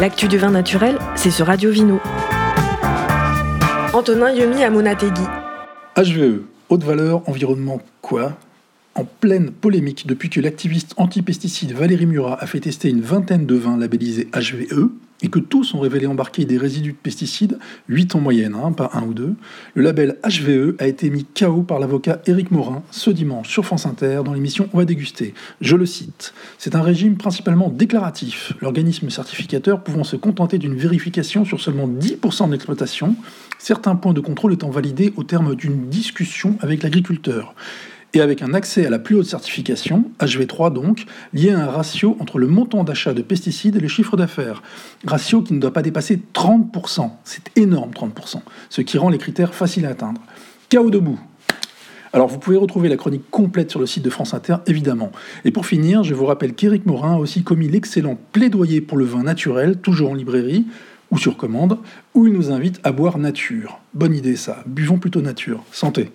L'actu du vin naturel, c'est sur Radio Vino. Antonin Yemi à Monategui. HVE, haute valeur, environnement quoi? En pleine polémique depuis que l'activiste anti-pesticide Valérie Murat a fait tester une vingtaine de vins labellisés HVE, et que tous ont révélé embarquer des résidus de pesticides, 8 en moyenne, hein, pas un ou deux, le label HVE a été mis KO par l'avocat Éric Morin ce dimanche sur France Inter dans l'émission On va déguster. Je le cite. C'est un régime principalement déclaratif, l'organisme certificateur pouvant se contenter d'une vérification sur seulement 10% de l'exploitation, certains points de contrôle étant validés au terme d'une discussion avec l'agriculteur et avec un accès à la plus haute certification, HV3 donc, lié à un ratio entre le montant d'achat de pesticides et le chiffre d'affaires. Ratio qui ne doit pas dépasser 30%. C'est énorme 30%, ce qui rend les critères faciles à atteindre. Chaos debout. Alors vous pouvez retrouver la chronique complète sur le site de France Inter, évidemment. Et pour finir, je vous rappelle qu'Éric Morin a aussi commis l'excellent plaidoyer pour le vin naturel, toujours en librairie, ou sur commande, où il nous invite à boire nature. Bonne idée ça, buvons plutôt nature. Santé